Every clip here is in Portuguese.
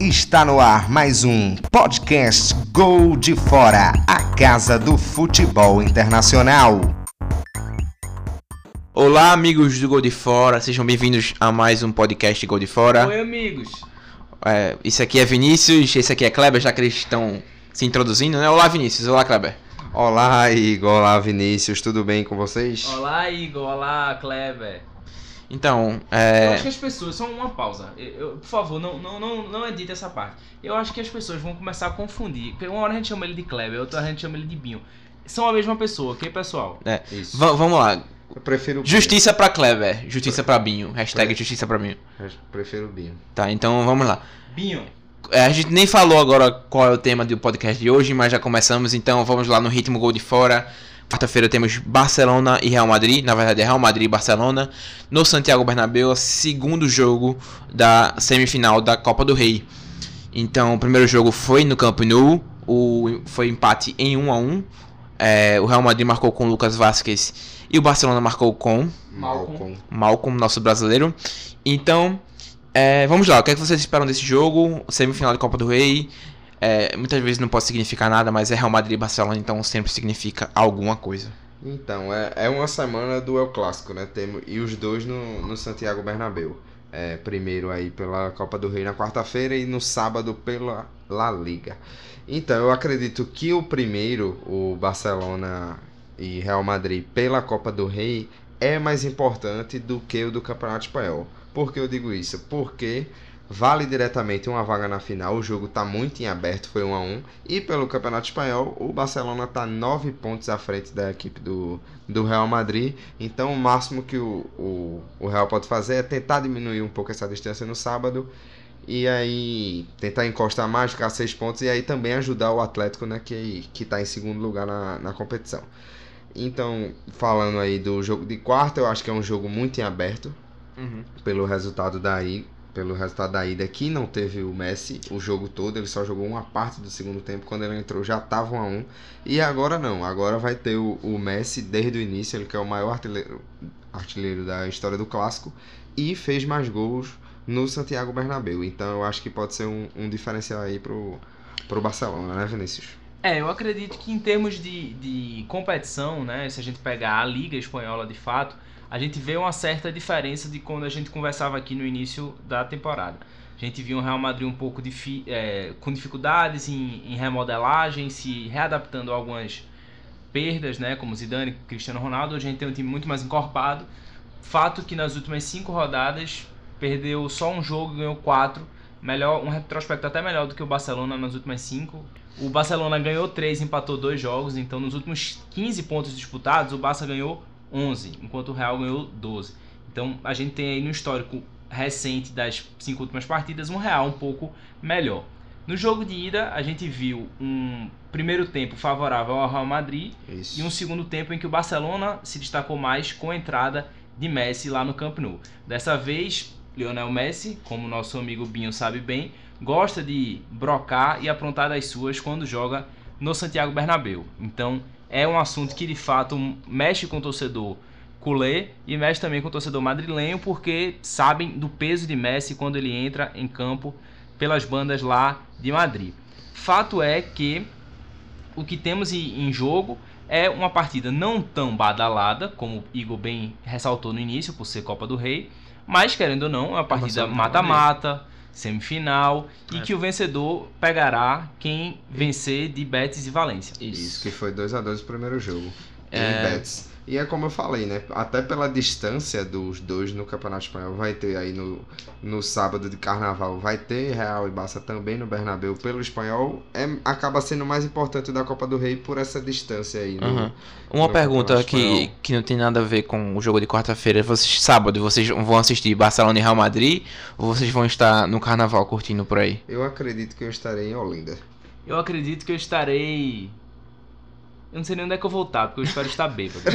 Está no ar mais um podcast Gol de Fora, a casa do futebol internacional. Olá, amigos do Gol de Fora, sejam bem-vindos a mais um podcast Gol de Fora. Oi, amigos. É, isso aqui é Vinícius, esse aqui é Kleber, já que eles estão se introduzindo, né? Olá, Vinícius. Olá, Kleber. Olá, Igor. Olá, Vinícius. Tudo bem com vocês? Olá, Igor. Olá, Kleber. Então, Eu é. acho que as pessoas, só uma pausa. Eu- eu- por favor, não, não, não, não edite essa parte. Eu acho que as pessoas vão começar a confundir. Porque uma hora a gente chama ele de Kleber, outra hora a gente chama ele de Binho. São a mesma pessoa, ok, pessoal? é. Isso. Va- vamos lá. Eu prefiro o Justiça pra Kleber, justiça pra Binho. Hashtag justiça pra Binho. Eu prefiro o Binho. Tá, então vamos lá. Binho. É, a gente nem falou agora qual é o tema do podcast de hoje, mas já começamos, então vamos lá no ritmo gol de fora. Quarta-feira temos Barcelona e Real Madrid, na verdade é Real Madrid e Barcelona, no Santiago Bernabéu, segundo jogo da semifinal da Copa do Rei. Então, o primeiro jogo foi no Camp Nou, o, foi empate em 1 a 1 É, o Real Madrid marcou com Lucas Vasquez e o Barcelona marcou com Malcolm. Malcolm, nosso brasileiro. Então, é, vamos lá. O que, é que vocês esperam desse jogo? Semifinal de Copa do Rei. É, muitas vezes não pode significar nada, mas é Real Madrid e Barcelona, então sempre significa alguma coisa. Então, é, é uma semana do El Clássico, né? Temos, e os dois no, no Santiago Bernabéu. É, primeiro aí pela Copa do Rei na quarta-feira e no sábado pela La Liga. Então, eu acredito que o primeiro, o Barcelona e Real Madrid pela Copa do Rei, é mais importante do que o do Campeonato Espanhol. Por que eu digo isso? Porque vale diretamente uma vaga na final, o jogo está muito em aberto, foi 1 a 1 e pelo Campeonato Espanhol, o Barcelona está 9 pontos à frente da equipe do, do Real Madrid, então o máximo que o, o, o Real pode fazer é tentar diminuir um pouco essa distância no sábado. E aí tentar encostar mais, ficar 6 pontos. E aí também ajudar o Atlético, né, que que está em segundo lugar na, na competição. Então, falando aí do jogo de quarta, eu acho que é um jogo muito em aberto, pelo resultado daí, pelo resultado da ida que não teve o Messi o jogo todo, ele só jogou uma parte do segundo tempo, quando ele entrou já tava 1 a 1 e agora não, agora vai ter o, o Messi desde o início, ele que é o maior artilheiro, artilheiro da história do clássico e fez mais gols no Santiago Bernabéu, então eu acho que pode ser um, um diferencial aí pro, pro Barcelona, né Vinícius? É, eu acredito que em termos de, de competição, né, se a gente pegar a Liga Espanhola de fato, a gente vê uma certa diferença de quando a gente conversava aqui no início da temporada. A gente viu um Real Madrid um pouco difi é, com dificuldades em, em remodelagem, se readaptando a algumas perdas, né, como Zidane, Cristiano Ronaldo. Hoje a gente tem um time muito mais encorpado. Fato que nas últimas cinco rodadas perdeu só um jogo, ganhou quatro. Melhor, um retrospecto até melhor do que o Barcelona nas últimas cinco. O Barcelona ganhou 3, empatou dois jogos, então nos últimos 15 pontos disputados, o Barça ganhou 11, enquanto o Real ganhou 12. Então a gente tem aí no histórico recente das cinco últimas partidas um Real um pouco melhor. No jogo de ida, a gente viu um primeiro tempo favorável ao Real Madrid Isso. e um segundo tempo em que o Barcelona se destacou mais com a entrada de Messi lá no Camp Nou. Dessa vez, Lionel Messi, como nosso amigo Binho sabe bem, gosta de brocar e aprontar das suas quando joga no Santiago Bernabéu. Então, é um assunto que de fato mexe com o torcedor culé e mexe também com o torcedor madrilenho, porque sabem do peso de Messi quando ele entra em campo pelas bandas lá de Madrid. Fato é que o que temos em jogo é uma partida não tão badalada, como o Igor bem ressaltou no início, por ser Copa do Rei, mas querendo ou não, é uma partida Barcelona mata-mata, semifinal, e É. que o vencedor pegará quem vencer de Betis e Valência. Isso, que foi 2 a 2 o primeiro jogo. É. Em Betis. E é como eu falei, né? Até pela distância dos dois no Campeonato Espanhol, vai ter aí no, no sábado de carnaval, vai ter Real e Barça também no Bernabéu pelo espanhol. É, acaba sendo mais importante da Copa do Rei por essa distância aí. no- Uhum. Uma no pergunta que, que não tem nada a ver com o jogo de quarta-feira. Vocês, sábado, vocês vão assistir Barcelona e Real Madrid ou vocês vão estar no carnaval curtindo por aí? Eu acredito que eu estarei em Olinda. Eu acredito que eu estarei. Eu não sei nem onde é que eu vou estar, porque eu espero estar bêbado.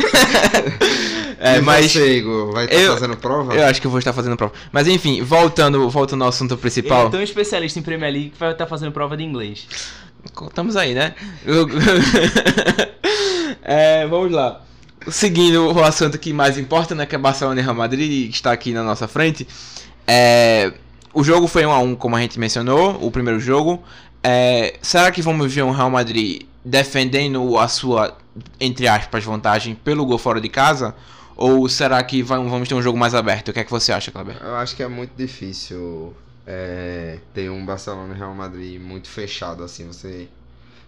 É, mas você, Igor, vai estar eu- fazendo prova? eu acho que eu vou estar fazendo prova. Mas enfim, voltando, voltando ao assunto Ele principal. é tão especialista em Premier League que vai estar fazendo prova de inglês. Estamos aí, né? Eu- É, vamos lá. Seguindo o assunto que mais importa, né? Que é Barcelona e Real Madrid, que está aqui na nossa frente. É, o jogo foi 1 a 1 como a gente mencionou, o primeiro jogo. É, será que vamos ver um Real Madrid defendendo a sua, entre aspas, vantagem pelo gol fora de casa? Ou será que vamos ter um jogo mais aberto? O que é que você acha, Kleber? Eu acho que é muito difícil é, ter um Barcelona e Real Madrid muito fechado assim. Você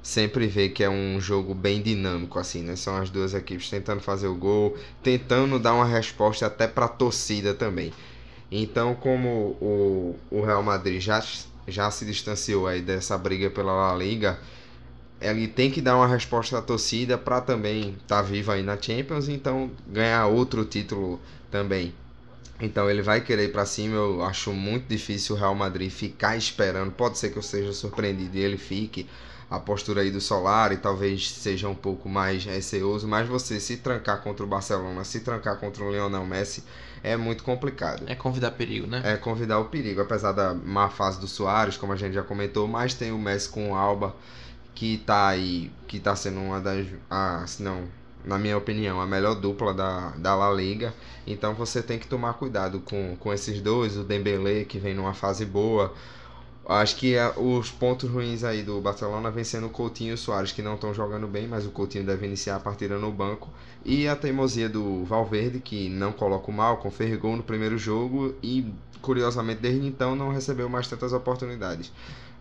sempre vê que é um jogo bem dinâmico assim, né? São as duas equipes tentando fazer o gol, tentando dar uma resposta até para a torcida também. Então, como o, o Real Madrid já, já se distanciou aí dessa briga pela La Liga, ele tem que dar uma resposta à torcida para também estar tá vivo aí na Champions, então ganhar outro título também. Então ele vai querer ir para cima. Eu acho muito difícil o Real Madrid ficar esperando. Pode ser que eu seja surpreendido e ele fique. A postura aí do Solar e talvez seja um pouco mais receoso, mas você se trancar contra o Barcelona, se trancar contra o Lionel Messi é muito complicado. É convidar perigo, né? É convidar o perigo, apesar da má fase do Soares, como a gente já comentou, mas tem o Messi com o Alba que tá aí, que tá sendo uma das, ah, se não, na minha opinião, a melhor dupla da, da La Liga. Então você tem que tomar cuidado com, com esses dois, o Dembélé que vem numa fase boa. Acho que é, os pontos ruins aí do Barcelona vem sendo o Coutinho e o Soares, que não estão jogando bem, mas o Coutinho deve iniciar a partida no banco. E a teimosia do Valverde, que não coloca o mal, confere gol no primeiro jogo e, curiosamente, desde então não recebeu mais tantas oportunidades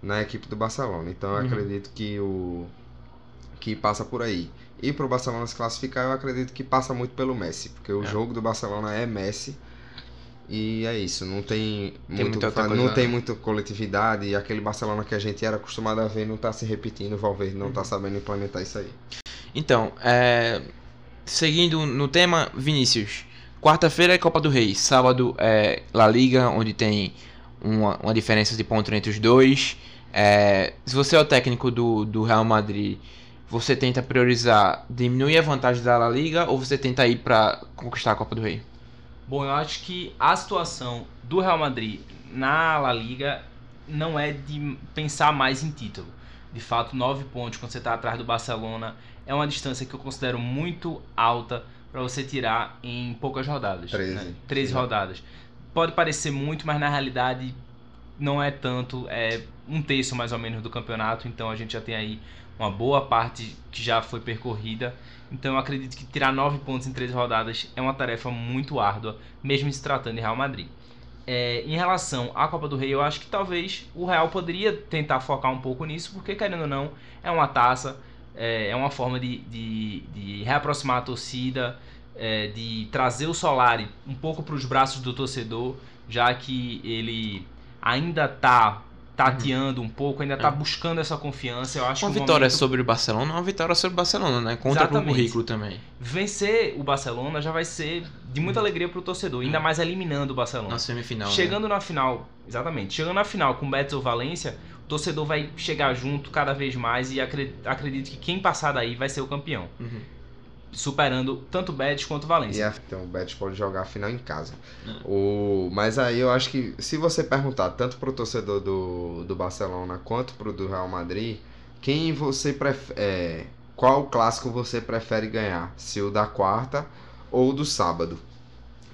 na equipe do Barcelona. Então eu uhum. acredito que o que passa por aí. E para o Barcelona se classificar, eu acredito que passa muito pelo Messi, porque o é. jogo do Barcelona é Messi. E é isso, não tem, tem muito, não tem muita coletividade e aquele Barcelona que a gente era acostumado a ver não está se repetindo, o Valverde não está uhum. sabendo implementar isso aí. Então, é... seguindo no tema, Vinícius, quarta-feira é Copa do Rei, sábado é La Liga, onde tem uma, uma diferença de ponto entre os dois. É, se você é o técnico do, do Real Madrid, você tenta priorizar diminuir a vantagem da La Liga ou você tenta ir para conquistar a Copa do Rei? Bom, eu acho que a situação do Real Madrid na La Liga não é de pensar mais em título. De fato, nove pontos quando você está atrás do Barcelona é uma distância que eu considero muito alta para você tirar em poucas rodadas. 13. Né? 13 rodadas pode parecer muito, mas na realidade não é tanto. É um terço mais ou menos do campeonato, então a gente já tem aí uma boa parte que já foi percorrida. Então eu acredito que tirar 9 pontos em 13 rodadas é uma tarefa muito árdua, mesmo se tratando de Real Madrid. É, em relação à Copa do Rei, eu acho que talvez o Real poderia tentar focar um pouco nisso, porque querendo ou não, é uma taça, é, é uma forma de, de, de reaproximar a torcida, é, de trazer o Solari um pouco para os braços do torcedor, já que ele ainda está tateando um pouco, ainda está é. buscando essa confiança. Eu acho uma vitória momento... sobre o Barcelona, uma vitória sobre o Barcelona, né? Conta para o currículo também. Vencer o Barcelona já vai ser de muita alegria para o torcedor, ainda mais eliminando o Barcelona. Na semifinal. Chegando né? na final, exatamente. Chegando na final com Betis ou Valência, o torcedor vai chegar junto cada vez mais e acredito que quem passar daí vai ser o campeão. Uhum superando tanto o Betis quanto o Valência. então o Betis pode jogar a final em casa. É. O, mas aí eu acho que se você perguntar tanto pro torcedor do, do Barcelona quanto pro do Real Madrid, quem você prefere, é, qual clássico você prefere ganhar? Se o da quarta ou do sábado?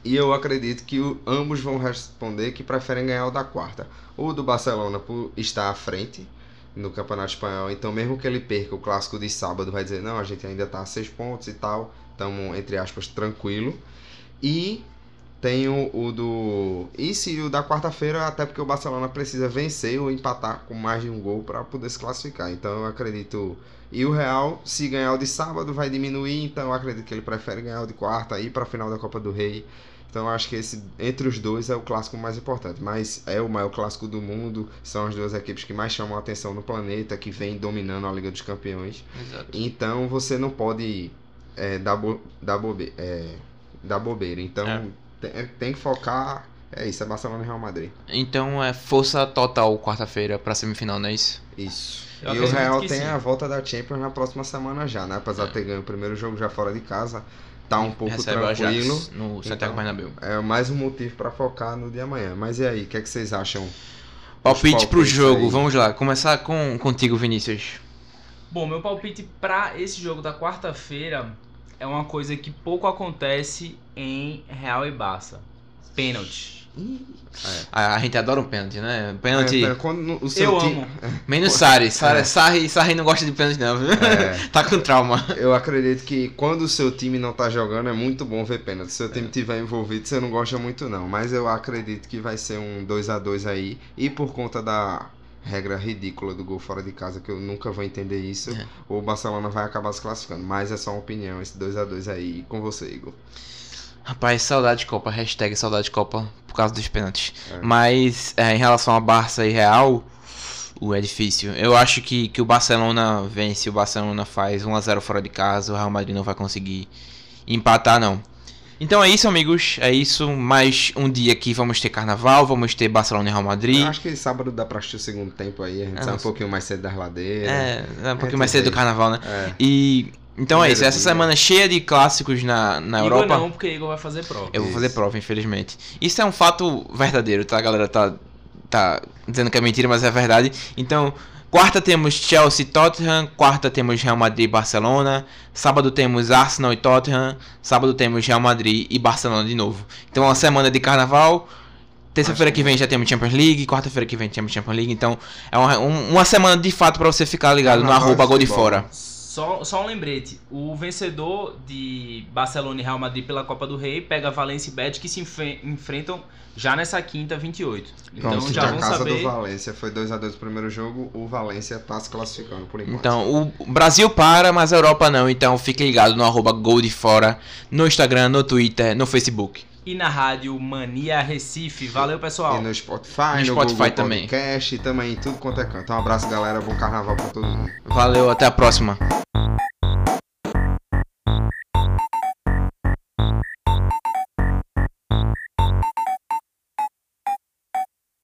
E eu acredito que o, ambos vão responder que preferem ganhar o da quarta. O do Barcelona por estar à frente no Campeonato Espanhol. Então, mesmo que ele perca o clássico de sábado, vai dizer: não, a gente ainda tá a seis pontos e tal, estamos, entre aspas, tranquilo. E tem o, o, do. E se o da quarta-feira, até porque o Barcelona precisa vencer ou empatar com mais de um gol para poder se classificar. Então, eu acredito. E o Real, se ganhar o de sábado, vai diminuir. Então, eu acredito que ele prefere ganhar o de quarta, ir para a final da Copa do Rei então acho que esse entre os dois é o clássico mais importante. Mas é o maior clássico do mundo. São as duas equipes que mais chamam a atenção no planeta, que vem dominando a Liga dos Campeões. Exato. Então você não pode é, dar, bo, dar, bobe, é, dar bobeira. Então é. tem, tem que focar. É isso, é Barcelona e Real Madrid. Então é força total quarta-feira para semifinal, não é isso? Isso. Eu e o Real tem sim. a volta da Champions na próxima semana já, né? Apesar é. de ter ganho o primeiro jogo já fora de casa tá um pouco Recebe tranquilo. no Santiago então, Bernabéu. É mais um motivo para focar no de amanhã. Mas e aí, o que, é que vocês acham? Palpite pro jogo, aí? vamos lá. Começar com contigo, Vinícius. Bom, meu palpite para esse jogo da quarta-feira é uma coisa que pouco acontece em Real e Barça. Pênalti. A, a gente adora um pênalti, né? Pênalti. É, quando no- o seu Eu time- amo. Menos Sari. Sari, É. Sarri, Sarri não gosta de pênalti, não? É. tá com trauma. Eu acredito que quando o seu time não tá jogando é muito bom ver pênalti. Se o seu time tiver envolvido, você não gosta muito não. Mas eu acredito que vai ser um 2 a 2 aí. E por conta da regra ridícula do gol fora de casa, que eu nunca vou entender isso, É. o Barcelona vai acabar se classificando. Mas é só uma opinião, esse 2 a 2 aí. E com você, Igor. Rapaz, saudade de Copa. Hashtag saudade de Copa por causa dos pênaltis. É. Mas é, em relação a Barça e Real, o é difícil. Eu acho que, que o Barcelona vence, o Barcelona faz 1x0 fora de casa, o Real Madrid não vai conseguir empatar, não. Então é isso, amigos. É isso. Mais um dia que vamos ter carnaval, vamos ter Barcelona e Real Madrid. Eu acho que sábado dá pra assistir o segundo tempo aí. A gente É, sai um pouquinho mais cedo das ladeiras. É, é um pouquinho É, mais cedo do carnaval, né? É. E. Então é isso. Essa semana cheia de clássicos na, na Igor Europa. não, porque Igor vai fazer prova. Eu vou Isso. fazer prova, infelizmente. Isso é um fato verdadeiro, tá? A galera tá, tá dizendo que é mentira, mas é verdade. Então, quarta temos Chelsea e Tottenham, quarta temos Real Madrid e Barcelona, sábado temos Arsenal e Tottenham, sábado temos Real Madrid e Barcelona de novo. Então, uma semana de carnaval. Terça-feira que vem já temos Champions League, quarta-feira que vem temos Champions League, então é uma, um- uma semana de fato pra você ficar ligado no Carnaval arroba e gol de fora. Só, só um lembrete: o vencedor de Barcelona e Real Madrid pela Copa do Rei pega Valência e Bet que se enfre- enfrentam já nessa quinta, 28. Então Pronto, já Na vão casa do. Valência foi 2 a 2 o primeiro jogo, o Valência tá se classificando por enquanto. Então, o Brasil para, mas a Europa não. Então, fique ligado no arroba Gol de Fora, no Instagram, no Twitter, no Facebook. E na rádio Mania Recife. Valeu, pessoal. E no Spotify, No no, Spotify Google também. Podcast, também em tudo quanto é canto. Um abraço, galera. Bom carnaval pra todo mundo. Valeu, até a próxima.